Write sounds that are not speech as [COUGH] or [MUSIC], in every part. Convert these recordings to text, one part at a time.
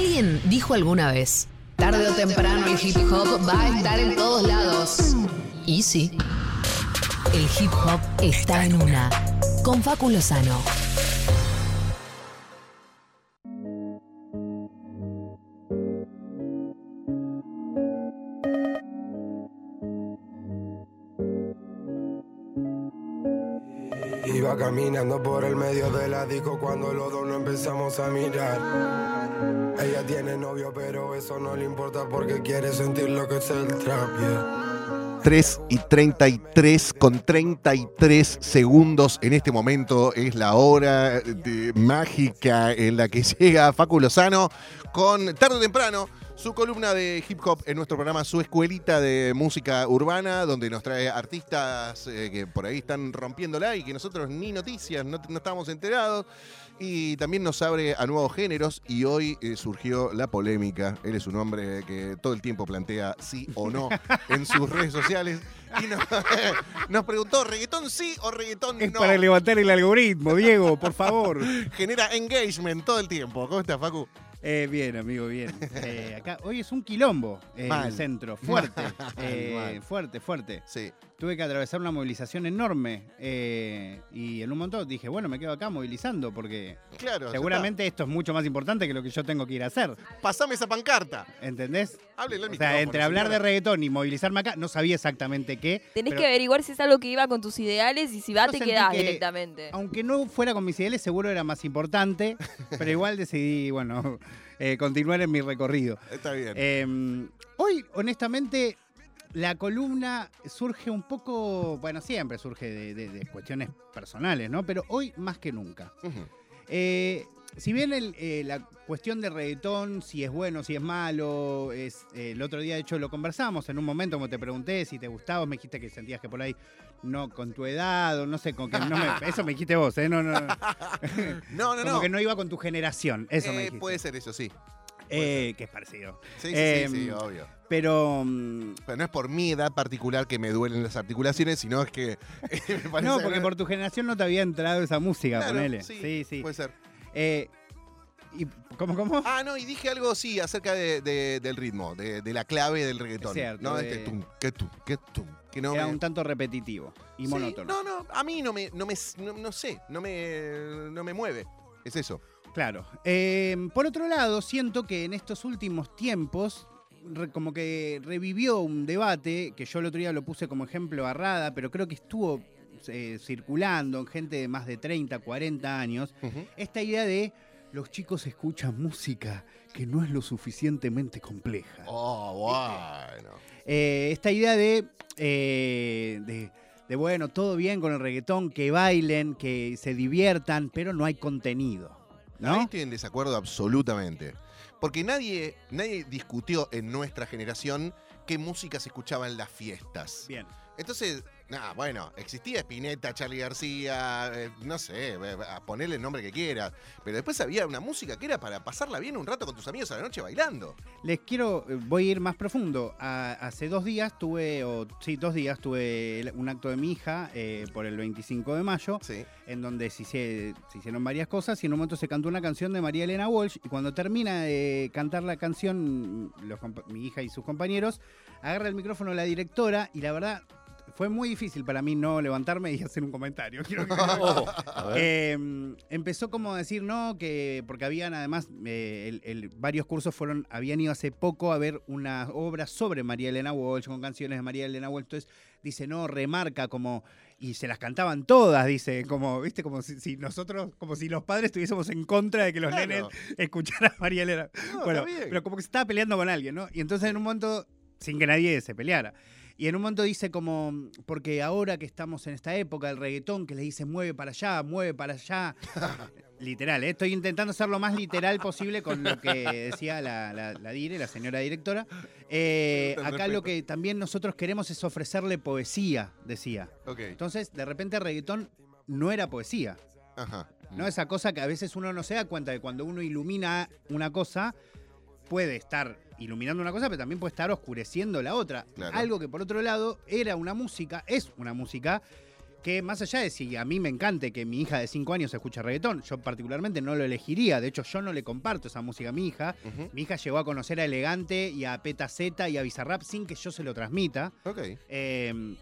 Alguien dijo alguna vez, tarde o temprano el hip hop va a estar en todos lados. Y sí, el hip hop está en una. Con Facu Lozano. Iba caminando por el medio del disco cuando los dos no empezamos a mirar. Ella tiene novio, pero eso no le importa porque quiere sentir lo que es el trap. 3 y 33 con 33 segundos en este momento es la hora mágica en la que [LAUGHS] llega Facu Lozano con tarde o temprano su columna de hip hop en nuestro programa, su escuelita de música urbana, donde nos trae artistas eh, que por ahí están rompiéndola y que nosotros ni noticias, no, no estamos enterados. Y también nos abre a nuevos géneros y hoy eh, surgió la polémica. Él es un hombre que todo el tiempo plantea sí o no [LAUGHS] en sus redes sociales. Y nos, [LAUGHS] nos preguntó, ¿reggaetón sí o reggaetón Es no? para levantar el algoritmo, Diego, por favor. [LAUGHS] Genera engagement todo el tiempo. ¿Cómo estás, Facu? Eh, bien, amigo, bien. Eh, acá hoy es un quilombo Mal. el centro, fuerte, Mal, mal. fuerte, fuerte. Sí. Tuve que atravesar una movilización enorme eh, y en un momento dije, bueno, me quedo acá movilizando porque Claro. seguramente esto es mucho más importante que lo que yo tengo que ir a hacer. Pasame esa pancarta. ¿entendés? Háblele al O sea, entre hablar de reggaetón y movilizarme acá, no sabía exactamente qué. Tenés pero que averiguar si es algo que iba con tus ideales y si va Yo te quedás que- directamente. Aunque no fuera con mis ideales, seguro era más importante, [LAUGHS] pero igual decidí, bueno, [LAUGHS] eh, continuar en mi recorrido. Está bien. Eh, hoy, honestamente, la columna surge un poco, bueno, siempre surge de, de- de cuestiones personales, ¿no? Pero hoy más que nunca. Eh, si bien el, eh, la cuestión de reggaetón, si es bueno, si es malo, es, eh, el otro día de hecho lo conversamos en un momento, como te pregunté si te gustaba, me dijiste que sentías que por ahí no con tu edad o no sé, con que no me, [LAUGHS] eso me dijiste vos, ¿eh? No, no, no. No, no, Como no. que no iba con tu generación, eso me dijiste. puede ser eso, sí. Eh, que es parecido. Sí, sí, Eh, sí, sí, obvio. Pero mm, Pero no es por mi edad particular que me duelen las articulaciones, sino es que. [LAUGHS] me parece No, que- porque por tu generación no te había entrado esa música, Claro, ponele. Sí, Sí, sí. Puede ser. Eh, y, ¿Cómo, cómo? Ah, no, y dije algo, sí, acerca de- de- del ritmo, de, de la clave del reggaetón. Es cierto, no, este tum, que tum, que tum. Que no Era me- un tanto repetitivo y Sí, monótono. No, no, a mí no me, no me, no, no sé, no me, no me mueve. Es eso. Claro. Eh, por otro lado, siento que en estos últimos tiempos, como que revivió un debate, que yo el otro día lo puse como ejemplo a Rada, pero creo que estuvo eh, circulando en gente de más de 30, 40 años, esta idea de los chicos escuchan música que no es lo suficientemente compleja. Oh, bueno. Eh, esta idea de, eh, de, de, bueno, todo bien con el reggaetón, que bailen, que se diviertan, pero no hay contenido. Ahí ¿No? estoy en desacuerdo absolutamente. Porque nadie, nadie discutió en nuestra generación qué música se escuchaba en las fiestas. Bien. Entonces, nada, bueno, existía Spinetta, Charlie García, eh, no sé, eh, a ponerle el nombre que quieras. Pero después había una música que era para pasarla bien un rato con tus amigos a la noche bailando. Les quiero, eh, voy a ir más profundo. A- hace dos días tuve, o sí, dos días tuve un acto de mi hija eh, por el 25 de mayo, Sí. en donde se, hicieron varias cosas y en un momento se cantó una canción de María Elena Walsh y cuando termina de cantar la canción, los mi hija y sus compañeros, agarra el micrófono la directora y la verdad fue muy difícil para mí no levantarme y [LAUGHS] hacer un comentario. Quiero que- [LAUGHS] Eh, empezó como a decir no, que porque habían además eh, el- el- varios cursos fueron, habían ido hace poco a ver una obra sobre María Elena Walsh, con canciones de María Elena Walsh. Entonces dice, no, remarca como. Y se las cantaban todas, dice, como, viste, como si, si nosotros, como si los padres estuviésemos en contra de que los Claro. nenes escucharan a María Elena. No, bueno, pero como que se estaba peleando con alguien, ¿no? Y entonces en un momento, sin que nadie se peleara. Y en un momento dice como, porque ahora que estamos en esta época del reggaetón, que le dice mueve para allá, mueve para allá. [LAUGHS] literal, ¿eh? estoy intentando ser lo más literal posible con lo que decía la, la, la dire, la señora directora. Eh, acá respeto. lo que también nosotros queremos es ofrecerle poesía, decía. Entonces, de repente el reggaetón no era poesía. Ajá. ¿no? Esa cosa que a veces uno no se da cuenta de cuando uno ilumina una cosa, puede estar iluminando una cosa, pero también puede estar oscureciendo la otra. Claro. Algo que por otro lado era una música, es una música que más allá de si a mí me encante que mi hija de 5 años escuche reggaetón, yo particularmente no lo elegiría. De hecho, yo no le comparto esa música a mi hija. Mi hija llegó a conocer a Elegante y a Peta Z y a Bizarrap sin que yo se lo transmita. Ok. Eh,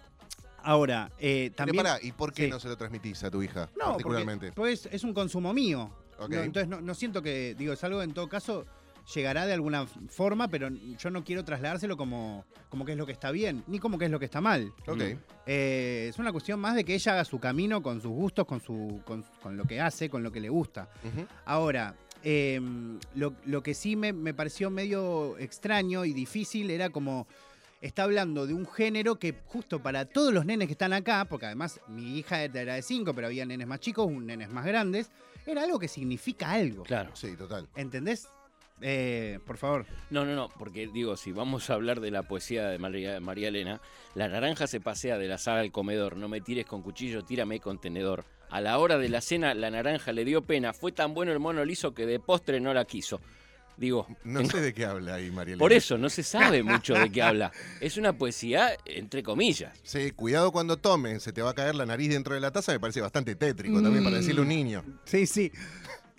ahora, eh, Pero también. pará, ¿y por qué Sí. no se lo transmitís a tu hija No, particularmente? porque pues, es un consumo mío. Ok. No, entonces no, no siento que, digo, es algo en todo caso llegará de alguna forma, pero yo no quiero trasladárselo como, como que es lo que está bien, ni como que es lo que está mal. Ok. Eh, es una cuestión más de que ella haga su camino con sus gustos, con, su, con, con lo que hace, con lo que le gusta. Ahora, eh, lo, lo que sí me, me pareció medio extraño y difícil era como. Está hablando de un género que justo para todos los nenes que están acá, porque además mi hija era de 5, pero había nenes más chicos, un nenes más grandes, era algo que significa algo. Claro. Sí, total. ¿Entendés? Eh, por favor. No, no, no, porque digo, si vamos a hablar de la poesía de María, María Elena, la naranja se pasea de la sala al comedor, no me tires con cuchillo, tírame con tenedor. A la hora de la cena, la naranja le dio pena, fue tan bueno el mono liso que de postre no la quiso. Digo, No sé de qué habla ahí, María por Elena. eso no se sabe mucho de qué habla. Es una poesía entre comillas. Sí, cuidado cuando tomen, se te va a caer la nariz dentro de la taza, me parece bastante tétrico también para decirle a un niño. Sí, sí.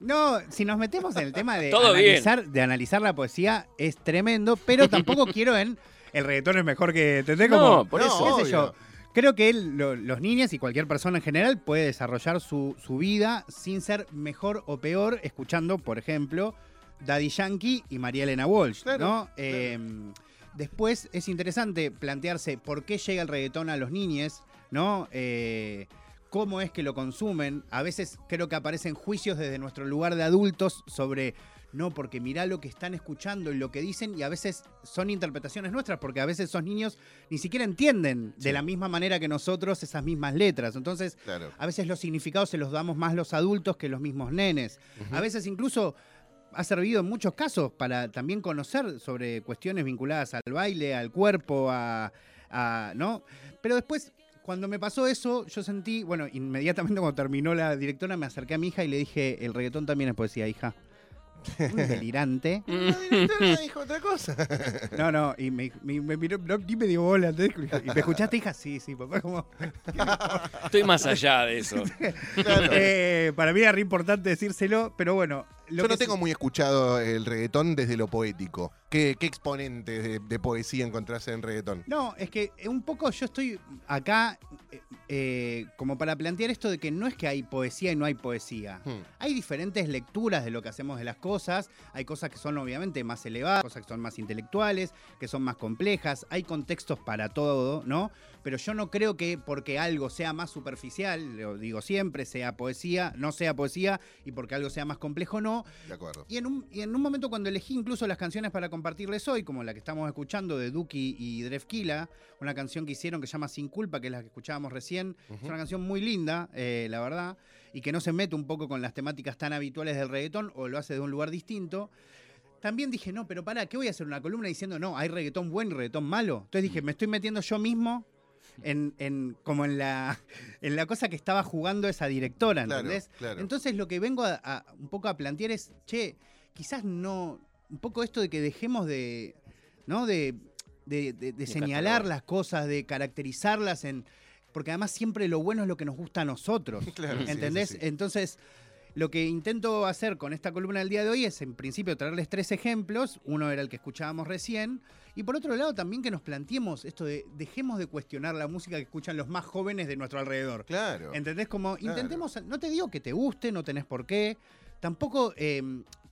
No, si nos metemos en el tema de, [LAUGHS] Todo bien. analizar, de analizar la poesía, es tremendo, pero tampoco [LAUGHS] quiero en el reggaetón es mejor que. ¿Entendés? No, Como, por No, eso. qué sé yo. Creo que él, lo- los niños y cualquier persona en general puede desarrollar su, su vida sin ser mejor o peor, escuchando, por ejemplo, Daddy Yankee y María Elena Walsh. Claro, ¿no? Eh, después es interesante plantearse por qué llega el reggaetón a los niños, ¿no? Eh, cómo es que lo consumen. A veces creo que aparecen juicios desde nuestro lugar de adultos sobre. No, porque mirá lo que están escuchando y lo que dicen, y a veces son interpretaciones nuestras, porque a veces esos niños ni siquiera entienden de la misma manera que nosotros esas mismas letras. Entonces, Claro. a veces los significados se los damos más los adultos que los mismos nenes. A veces incluso ha servido en muchos casos para también conocer sobre cuestiones vinculadas al baile, al cuerpo, a, a- ¿no? Pero después, cuando me pasó eso, yo sentí, bueno, inmediatamente cuando terminó la directora me acerqué a mi hija y le dije, el reggaetón también es poesía, hija. [LAUGHS] Un delirante. La directora dijo otra cosa. No, no, y me, me- me miró, no, ni me dio bola. ¿Y me escuchaste, hija? Sí, sí, papá, como... Estoy más allá de eso. [LAUGHS] Claro. Eh, para mí era re importante decírselo, pero bueno. Yo no tengo muy escuchado el reggaetón desde lo poético. ¿Qué, qué exponentes de, de poesía encontrás en reggaetón? No, es que eh, un poco yo estoy acá eh, eh, como para plantear esto de que no es que hay poesía y no hay poesía. Hmm. Hay diferentes lecturas de lo que hacemos de las cosas. Hay cosas que son obviamente más elevadas, cosas que son más intelectuales, que son más complejas. Hay contextos para todo, ¿no? Pero yo no creo que porque algo sea más superficial, lo digo siempre, sea poesía, no sea poesía, y porque algo sea más complejo, no. De acuerdo. Y en, un, y en un momento cuando elegí incluso las canciones para compartirles hoy, como la que estamos escuchando de Duki y Drefkila, una canción que hicieron que se llama Sin Culpa, que es la que escuchábamos recién, es una canción muy linda, eh, la verdad, y que no se mete un poco con las temáticas tan habituales del reggaetón o lo hace de un lugar distinto. También dije, no, pero pará, ¿qué voy a hacer? Una columna diciendo, no, hay reggaetón bueno y reggaetón malo. Entonces dije, me estoy metiendo yo mismo en, en- como en la, [LAUGHS] en la cosa que estaba jugando esa directora, ¿entendés? claro. Entonces lo que vengo a, a- un poco a plantear es, che, quizás no, un poco esto de que dejemos de, ¿no? De, de, de- de señalar las cosas, de caracterizarlas en... Porque además siempre lo bueno es lo que nos gusta a nosotros. [LAUGHS] Claro, sí, sí. Entonces, lo que intento hacer con esta columna del día de hoy es, en principio, traerles tres ejemplos. Uno era el que escuchábamos recién. Y por otro lado, también que nos planteemos esto de dejemos de cuestionar la música que escuchan los más jóvenes de nuestro alrededor. Claro. ¿Entendés? Como Claro. intentemos, no te digo que te guste, no tenés por qué, tampoco eh,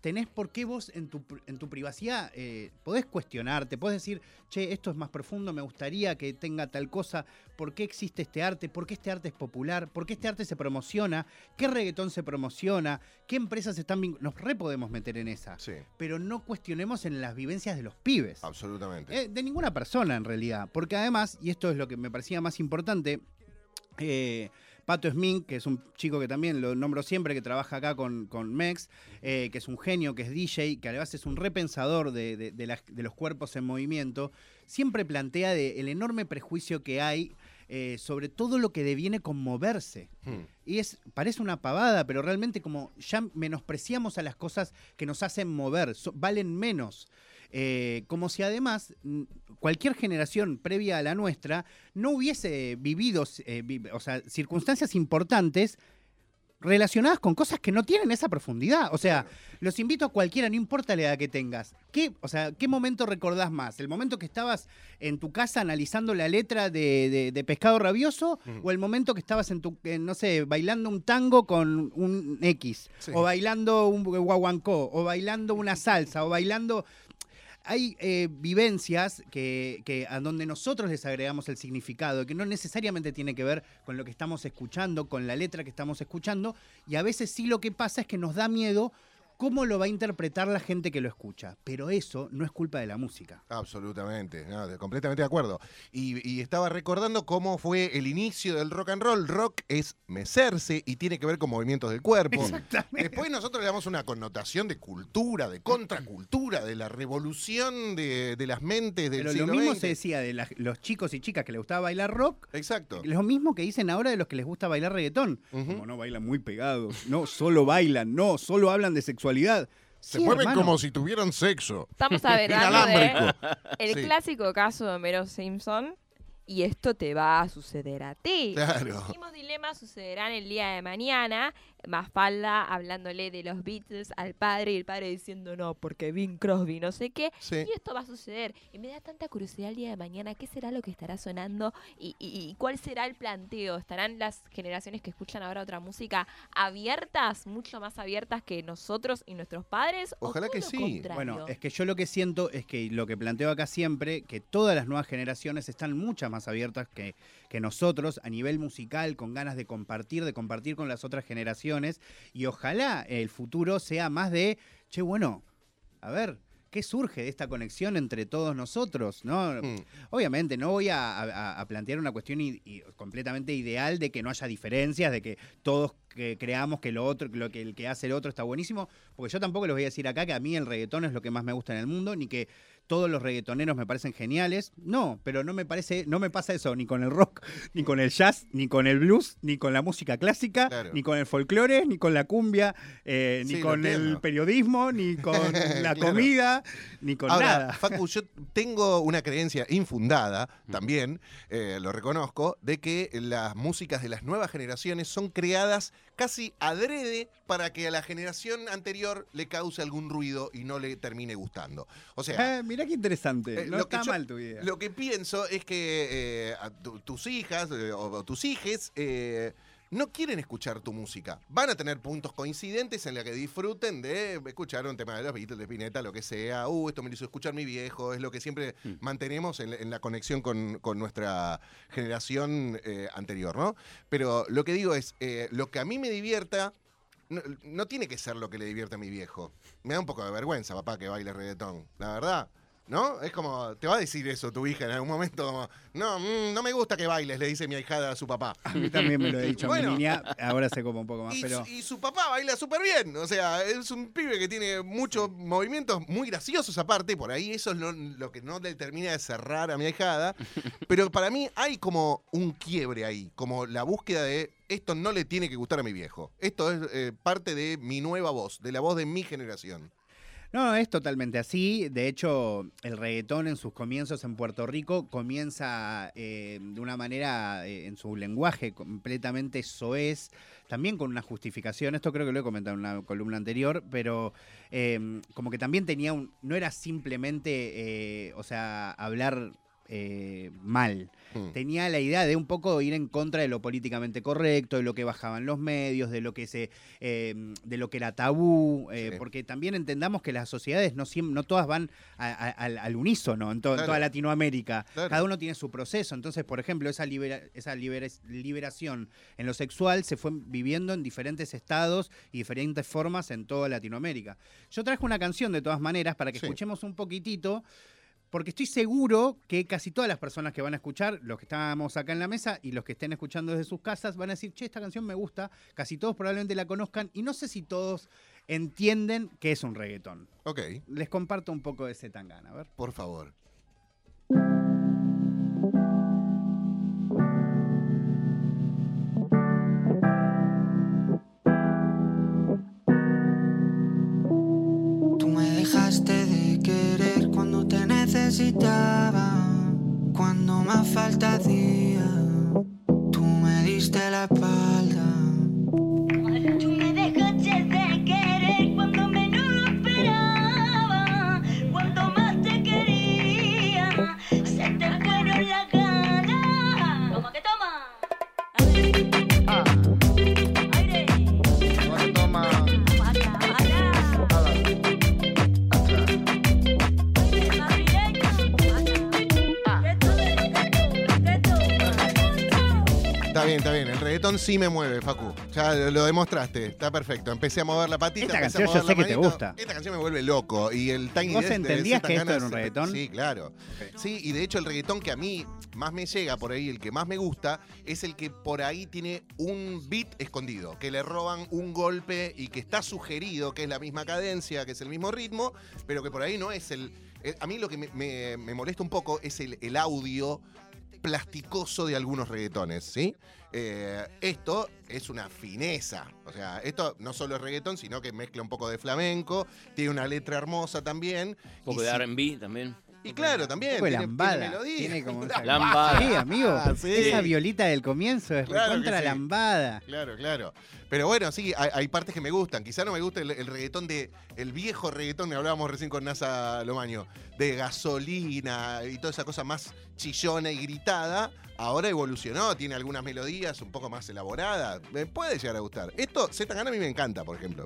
tenés por qué vos en tu, en tu privacidad eh, podés cuestionarte, podés decir, che, esto es más profundo, me gustaría que tenga tal cosa, ¿por qué existe este arte? ¿Por qué este arte es popular? ¿Por qué este arte se promociona? ¿Qué reggaetón se promociona? ¿Qué empresas están vinculadas? Nos re podemos meter en esa, Sí, pero no cuestionemos en las vivencias de los pibes. absolutamente. Eh, de ninguna persona en realidad. Porque además, y esto es lo que me parecía más importante, eh, Pato Smink, que es un chico que también lo nombro siempre, que trabaja acá con, con Mex, eh, que es un genio, que es DJ, que además es un repensador de, de- de las- de los cuerpos en movimiento, siempre plantea el enorme prejuicio que hay eh, sobre todo lo que deviene con moverse. Hmm. Y es, parece una pavada, pero realmente como ya menospreciamos a las cosas que nos hacen mover, so- valen menos. Eh, como si además mm, cualquier generación previa a la nuestra no hubiese vivido, eh, vi- o sea, circunstancias importantes relacionadas con cosas que no tienen esa profundidad. O sea, los invito a cualquiera, no importa la edad que tengas. ¿Qué, o sea, ¿qué momento recordás más? ¿El momento que estabas en tu casa analizando la letra de, de- de Pescado Rabioso? Mm. ¿O el momento que estabas en tu, no sé, bailando un tango con un X? Sí. ¿O bailando un guaguancó? ¿O bailando una salsa? ¿O bailando...? Hay eh, vivencias que, que a donde nosotros les agregamos el significado, que no necesariamente tiene que ver con lo que estamos escuchando, con la letra que estamos escuchando, y a veces sí lo que pasa es que nos da miedo cómo lo va a interpretar la gente que lo escucha. Pero eso no es culpa de la música. Absolutamente, no, completamente de acuerdo. Y, y estaba recordando cómo fue el inicio del rock and roll. Rock es mecerse y tiene que ver con movimientos del cuerpo. Exactamente. Después nosotros le damos una connotación de cultura, de contracultura, de la revolución de, de las mentes del Pero siglo lo mismo XX. se decía de la- los chicos y chicas que les gustaba bailar rock, Exacto. lo mismo que dicen ahora de los que les gusta bailar reggaetón. Como no bailan muy pegados, no, solo bailan, no, solo hablan de sexualidad. Se Sí, mueven hermano. como si tuvieran sexo. Estamos hablando [LAUGHS] de el Sí. clásico caso de Homero Simpson. Y esto te va a suceder a ti. Claro. Mismos dilemas sucederán el día de mañana. Mafalda hablándole de los Beatles al padre y el padre diciendo no, porque Bing Crosby, no sé qué. Sí. Y esto va a suceder. Y me da tanta curiosidad el día de mañana qué será lo que estará sonando y, y- y cuál será el planteo. ¿Estarán las generaciones que escuchan ahora otra música abiertas, mucho más abiertas que nosotros y nuestros padres? ¿O Ojalá que sí. contrario? Bueno, es que yo lo que siento es que lo que planteo acá siempre, que todas las nuevas generaciones están muchas más abiertas que, que nosotros a nivel musical, con ganas de compartir, de compartir con las otras generaciones. Y ojalá el futuro sea más de, che, bueno, a ver. ¿Qué surge de esta conexión entre todos nosotros? ¿no? Mm. Obviamente, no voy a, a- a plantear una cuestión i- i- completamente ideal de que no haya diferencias, de que todos que creamos que lo otro, lo que el que hace el otro está buenísimo, porque yo tampoco les voy a decir acá que a mí el reggaetón es lo que más me gusta en el mundo, ni que todos los reggaetoneros me parecen geniales. No, pero no me parece, no me pasa eso ni con el rock, ni con el jazz, ni con el blues, ni con la música clásica, Claro. ni con el folclore, ni con la cumbia, eh, ni Sí, con el periodismo, ni [LAUGHS] con la Claro. comida, ni con Ahora, nada. Facu, yo tengo una creencia infundada, también, eh, lo reconozco, de que las músicas de las nuevas generaciones son creadas casi adrede para que a la generación anterior le cause algún ruido y no le termine gustando. O sea, Eh, mirá qué interesante. Eh, no lo que está yo- mal tu idea. Lo que pienso es que eh, a tu- tus hijas eh, o, o tus hijes no quieren escuchar tu música. Van a tener puntos coincidentes en la que disfruten de escuchar un tema de los Beatles, de Spinetta, lo que sea. Uh, esto me lo hizo escuchar mi viejo. Es lo que siempre Mm. mantenemos en, la- en la conexión con, con nuestra generación eh, anterior, ¿no? Pero lo que digo es, eh, lo que a mí me divierta no, no tiene que ser lo que le divierte a mi viejo. Me da un poco de vergüenza, papá, que baile reggaetón. La verdad. ¿No? Es como, te va a decir eso tu hija en algún momento, como, no, mm, no me gusta que bailes, le dice mi ahijada a su papá. A mí también me lo he dicho Bueno. mi niña, ahora sé como un poco más, Y, pero... su, y su papá baila súper bien. O sea, es un pibe que tiene muchos movimientos muy graciosos aparte. Por ahí eso es lo, lo que no le termina de cerrar a mi ahijada. [LAUGHS] Pero para mí hay como un quiebre ahí. Como la búsqueda de esto no le tiene que gustar a mi viejo. Esto es eh, parte de mi nueva voz, de la voz de mi generación. No, es totalmente así. De hecho, el reggaetón en sus comienzos en Puerto Rico comienza eh, de una manera, eh, en su lenguaje completamente soez, también con una justificación. Esto creo que lo he comentado en una columna anterior, pero eh, como que también tenía un. No era simplemente, eh, o sea, hablar eh, mal. Mm. tenía la idea de un poco ir en contra de lo políticamente correcto, de lo que bajaban los medios, de lo que se, eh, de lo que era tabú, eh, Sí. porque también entendamos que las sociedades no no todas van a- a- al, al unísono en, to- en Claro. toda Latinoamérica. Claro. Cada uno tiene su proceso. Entonces, por ejemplo, esa, libera- esa libera- liberación en lo sexual se fue viviendo en diferentes estados y diferentes formas en toda Latinoamérica. Yo traje una canción de todas maneras para que Sí. escuchemos un poquitito porque estoy seguro que casi todas las personas que van a escuchar, los que estamos acá en la mesa y los que estén escuchando desde sus casas, van a decir, che, esta canción me gusta, casi todos probablemente la conozcan y no sé si todos entienden que es un reggaetón. Ok, Les comparto un poco de ese tangana, a ver. por favor. Cuando más falta hacía. Tú me diste la espalda. Bien, está bien. El reggaetón sí me mueve, Facu. Ya lo lo demostraste. Está perfecto. Empecé a mover la patita. Esta empecé a canción yo mover sé que te gusta. Esta canción me vuelve loco. Y el Tiny ¿Vos entendías que esto era un reggaetón? Sí, claro. Sí, y de hecho el reggaetón que a mí más me llega por ahí, el que más me gusta, es el que por ahí tiene un beat escondido, que le roban un golpe y que está sugerido, que es la misma cadencia, que es el mismo ritmo, pero que por ahí no es el... eh, A mí lo que me, me- me molesta un poco es el, el audio plasticoso de algunos reggaetones, ¿sí? Eh, esto es una fineza. O sea, esto no solo es reggaetón, sino que mezcla un poco de flamenco, tiene una letra hermosa también. Un poco y de si- R&B también. Y claro, también. Tiene- lambada. tiene melodía. Tiene como [LAUGHS] esa- Lambada. Sí, amigo. Ah, sí. Esa violita del comienzo es Claro contra sí. lambada. Claro, claro. Pero bueno, sí, hay, hay partes que me gustan. Quizá no me gusta el, el reggaetón de. El viejo reggaetón, que hablábamos recién con NASA Lomaño, de gasolina y toda esa cosa más chillona y gritada. Ahora evolucionó, tiene algunas melodías un poco más elaboradas. Me puede llegar a gustar. Esto, Z a mí me encanta, por ejemplo.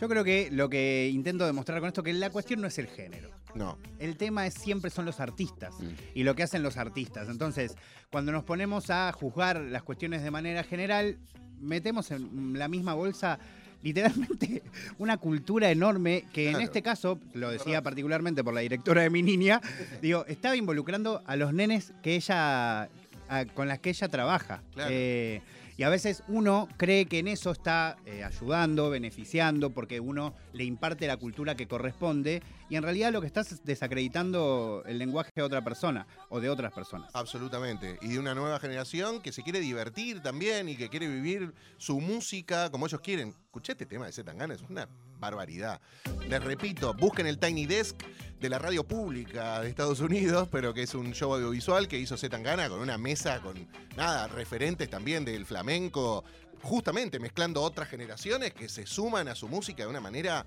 Yo creo que lo que intento demostrar con esto que la cuestión no es el género. No. El tema es siempre son los artistas Mm. y lo que hacen los artistas. Entonces, cuando nos ponemos a juzgar las cuestiones de manera general, metemos en la misma bolsa literalmente [LAUGHS] una cultura enorme que en este caso, lo decía particularmente por la directora de mi niña, [LAUGHS] digo, estaba involucrando a los nenes que ella a- con las que ella trabaja. Claro. Eh, y a veces uno cree que en eso está eh, ayudando, beneficiando, porque uno le imparte la cultura que corresponde, y en realidad lo que estás es desacreditando el lenguaje de otra persona o de otras personas. Absolutamente. Y de una nueva generación que se quiere divertir también y que quiere vivir su música como ellos quieren. Escuché este tema de Zetangana, es una barbaridad. Les repito, busquen el Tiny Desk de la radio pública de Estados Unidos, pero que es un show audiovisual que hizo Zetangana con una mesa con, nada, referentes también del flamenco, justamente mezclando otras generaciones que se suman a su música de una manera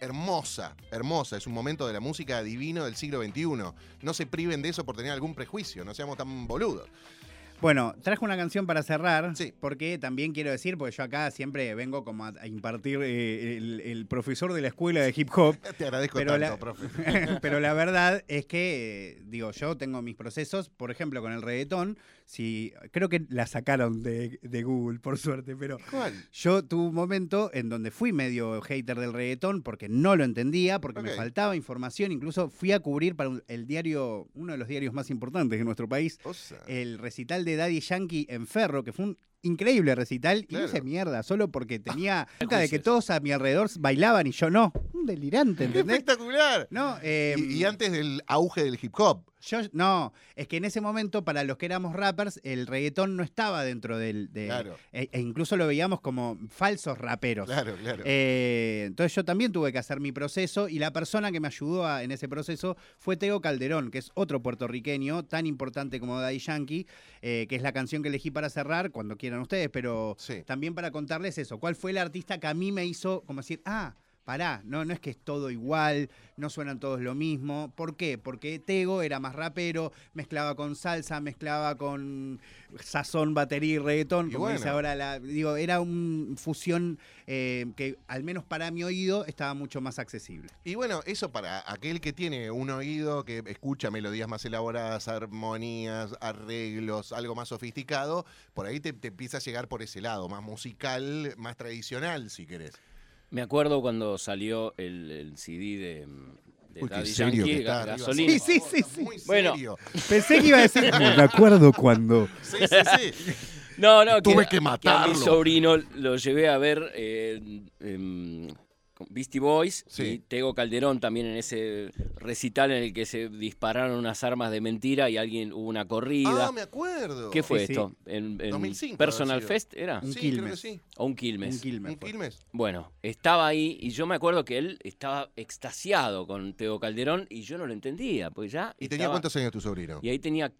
hermosa, hermosa. Es un momento de la música divino del siglo XXI. No se priven de eso por tener algún prejuicio, no seamos tan boludos. Bueno, traje una canción para cerrar, Sí. porque también quiero decir, porque yo acá siempre vengo como a, impartir eh, el, el profesor de la escuela de hip hop, [LAUGHS] Te agradezco Pero tanto, la- profe. [LAUGHS] Pero la [LAUGHS] verdad es que, eh, digo, yo tengo mis procesos, por ejemplo, con el reggaetón, si, creo que la sacaron de, de Google, por suerte, pero ¿Cuál? yo tuve un momento en donde fui medio hater del reggaetón porque no lo entendía, porque me faltaba información, incluso fui a cubrir para un- el diario, uno de los diarios más importantes de nuestro país, el recital de Daddy Yankee en Ferro, que fue un increíble recital, y Claro. no hice mierda, solo porque tenía [LAUGHS] nunca de que todos a mi alrededor bailaban y yo no. Un delirante, ¡Qué [LAUGHS] ¿entendés? espectacular! No, eh, Y, y antes del auge del hip hop. yo no, es que en ese momento para los que éramos rappers el reggaetón no estaba dentro del de, Claro. e, e incluso lo veíamos como falsos raperos. Claro, claro. Eh, entonces yo también tuve que hacer mi proceso y la persona que me ayudó a- en ese proceso fue Teo Calderón, que es otro puertorriqueño tan importante como Daddy Yankee, eh, que es la canción que elegí para cerrar, cuando quieran ustedes, pero Sí. también para contarles eso, cuál fue el artista que a mí me hizo como decir, ah, pará, no, no es que es todo igual, no suenan todos lo mismo. ¿Por qué? Porque Tego era más rapero, mezclaba con salsa, mezclaba con sazón, batería y reggaetón, Y como dice ahora la. Digo, era una fusión eh, que, al menos para mi oído, estaba mucho más accesible. Y bueno, eso para aquel que tiene un oído que escucha melodías más elaboradas, armonías, arreglos, algo más sofisticado, por ahí te, te empieza a llegar por ese lado, más musical, más tradicional, si querés. Me acuerdo cuando salió el, el CD de, de Uy, qué Daddy serio Yankee, que está Ga- arriba. Gasolina. Sí, sí, sí, sí. Muy Bueno. serio. [LAUGHS] Pensé que iba a decir. me acuerdo cuando. [LAUGHS] Sí, sí, sí. No, no, Tuve que a- matarlo. mi sobrino lo llevé a ver eh, em, Beastie Boys Sí. y Tego Calderón también en ese recital en el que se dispararon unas armas de mentira y alguien hubo una corrida. Ah, me acuerdo. ¿Qué fue Sí, sí. esto? ¿En, en 2005 Personal. Fest era? Un Sí, creo que Quilmes. sí. ¿O un Quilmes? Un Quilmes ¿Un. Quilmes? Bueno, estaba ahí y yo me acuerdo que él estaba extasiado con Teo Calderón y yo no lo entendía, porque ya ¿Y tenía cuántos años tu sobrino? Y ahí tenía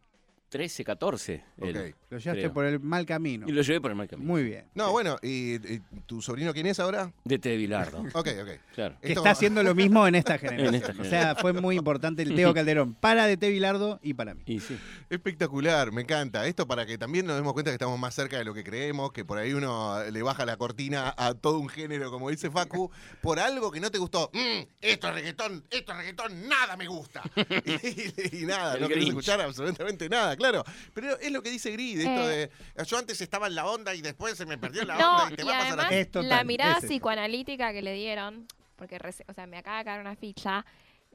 13, 14. él. Ok. Lo llevaste Creo. por el mal camino. Y lo llevé por el mal camino. Muy bien. No, bueno, ¿y, y tu sobrino quién es ahora? De T. Bilardo. [LAUGHS] Ok, ok. claro. Que Esto- está haciendo lo mismo en esta generación. [LAUGHS] En esta O sea, fue muy importante el Teo Calderón para de T. Bilardo y para mí. Y sí. Espectacular, me encanta. Esto para que también nos demos cuenta que estamos más cerca de lo que creemos, que por ahí uno le baja la cortina a todo un género, como dice Facu, por algo que no te gustó. Mm, esto es reggaetón, esto es reggaetón, nada me gusta. [LAUGHS] y, y nada, El no querés Grinch. escuchar absolutamente nada, claro. Pero es lo que dice Grid, esto Eh. de yo antes estaba en la onda y después se me perdió la [LAUGHS] No, onda y te y va a pasar además así. Es total, la mirada psicoanalítica que le dieron, porque o sea, me acaba de caer una ficha.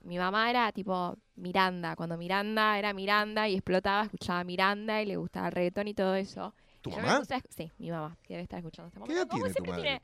Mi mamá era tipo Miranda, cuando Miranda era Miranda y explotaba, escuchaba Miranda y le gustaba el reggaetón y todo eso. ¿Tu mamá? puse sí, mi mamá, que debe estar escuchando este ¿Qué edad tiene tu siempre madre?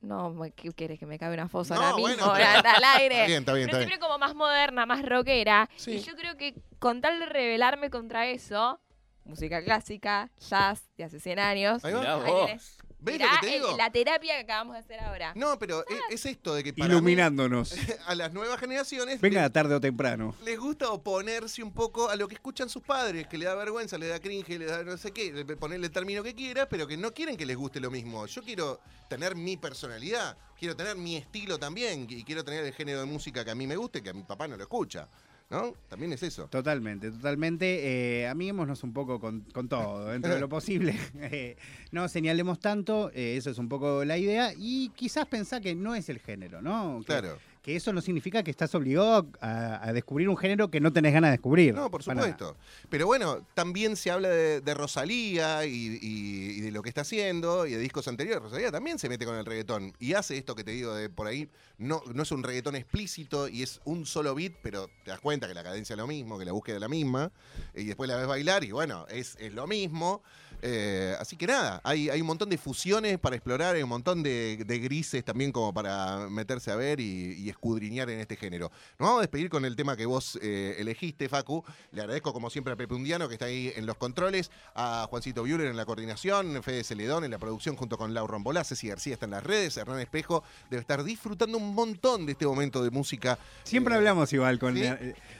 No, ¿qué quieres que me cabe una fosa No, ahora mismo? bueno, ahora pero- al aire. Está bien, está bien, Pero está bien. siempre como más moderna, más rockera. Sí. Y yo creo que con tal de rebelarme contra eso, música clásica, jazz de hace 100 años. Ahí va. Mirá ahí vos. tenés. ¿Ves Mirá lo que te el- digo? la terapia que acabamos de hacer ahora. No, pero es, es esto de que para mí, Iluminándonos. [LAUGHS] a las nuevas generaciones Venga tarde o temprano. les gusta oponerse un poco a lo que escuchan sus padres, que le da vergüenza, le da cringe, le da no sé qué, le- ponerle el término que quiera, pero que no quieren que les guste lo mismo. Yo quiero tener mi personalidad, quiero tener mi estilo también, y quiero tener el género de música que a mí me guste, que a mi papá no lo escucha. ¿No? También es eso. Totalmente, totalmente. Eh, amiguémonos un poco con, con todo, dentro de lo [LAUGHS] posible. Eh, no señalemos tanto, eh, eso es un poco la idea. Y quizás pensar que no es el género, ¿no? Que, Claro. Que eso no significa que estás obligado a, a descubrir un género que no tenés ganas de descubrir. No, por Para supuesto. Pero bueno, también se habla de, de Rosalía y, y- y de lo que está haciendo y de discos anteriores. Rosalía también se mete con el reggaetón y hace esto que te digo de por ahí. No, no es un reggaetón explícito y es un solo beat, pero te das cuenta que la cadencia es lo mismo, que la búsqueda es la misma. Y después la ves bailar y bueno, es, es lo mismo. Eh, así que nada, hay, hay un montón de fusiones para explorar, hay un montón de, de grises también como para meterse a ver y, y escudriñar en este género. Nos vamos a despedir con el tema que vos eh, elegiste, Facu. Le agradezco como siempre a Pepe Undiano que está ahí en los controles, a Juancito Buehler en la coordinación, Fede Celedón en la producción junto con Lau Rombolá, Ceci García está en las redes, Hernán Espejo debe estar disfrutando un montón de este momento de música. Siempre Eh, hablamos igual con... ¿sí?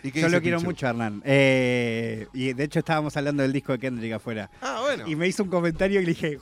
¿Y qué yo lo quiero Pichu? mucho, Hernán. Eh, y de hecho estábamos hablando del disco de Kendrick afuera. Ah, bueno. Y me hizo un comentario y le dije,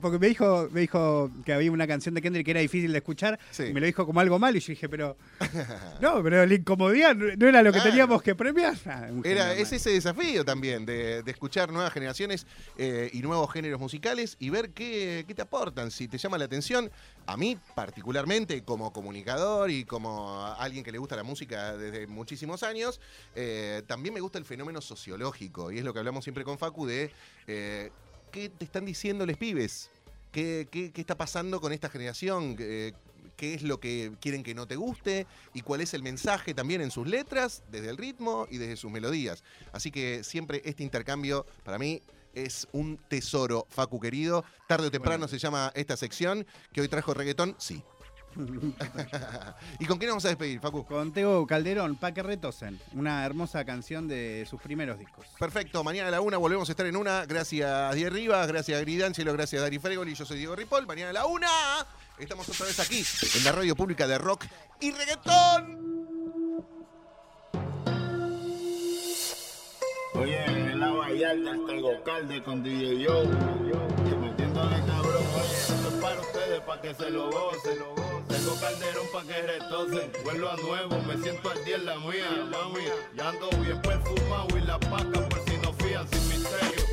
porque me dijo, me dijo que había una canción de Kendrick que era difícil de escuchar, Sí. y me lo dijo como algo malo, y yo dije, pero [LAUGHS] no, pero la incomodidad no era lo que Claro. teníamos que premiar. Ah, Era, es ese desafío también de, de escuchar nuevas generaciones eh, y nuevos géneros musicales y ver qué, qué te aportan, si te llama la atención. A mí particularmente como comunicador y como alguien que le gusta la música desde muchísimos años, eh, también me gusta el fenómeno sociológico y es lo que hablamos siempre con Facu de eh, qué te están diciendo los pibes, qué, qué- qué está pasando con esta generación. Eh, qué es lo que quieren que no te guste y cuál es el mensaje también en sus letras, desde el ritmo y desde sus melodías. Así que siempre este intercambio para mí es un tesoro, Facu querido. Tarde o temprano se llama esta sección, que hoy trajo reggaetón, sí. [LAUGHS] ¿Y con quién nos vamos a despedir, Facu? Con Teo Calderón, Pa' que retosen, una hermosa canción de sus primeros discos. Perfecto, mañana a la una volvemos a estar en una. Gracias Diego Rivas, gracias Gridáncelo, gracias Dari Fregoli, yo soy Diego Ripoll. Mañana a la una estamos otra vez aquí en la radio pública de rock y reggaetón. Oye, en la Vallarta está el Gocalde con DJ Joe. Ustedes, para que se lo gocen. Tengo calderón para que retocen. Vuelvo a nuevo, me siento al día en la mía, mami. Ya ando bien perfumado y la paca por si no fían sin misterio.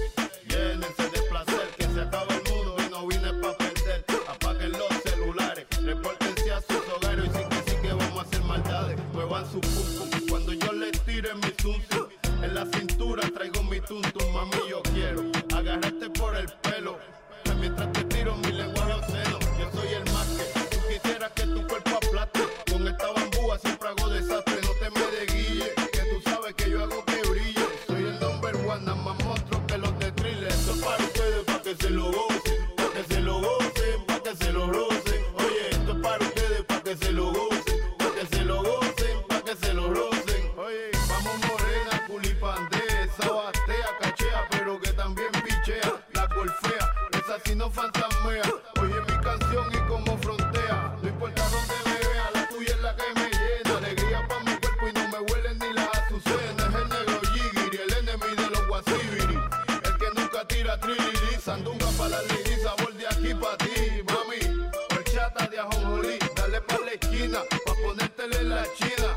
Llénense de placer, que se acaba el mundo y no vine para perder. Apaguen los celulares, repórtense a sus hogares y sí que sí que vamos a hacer maldades. Muevan su pum cuando yo les tire mi zum. En la cintura traigo tumba para la lili, sabor de aquí para ti, mami. Horchata de ajonjolí, dale para la esquina, pa' ponértele la china.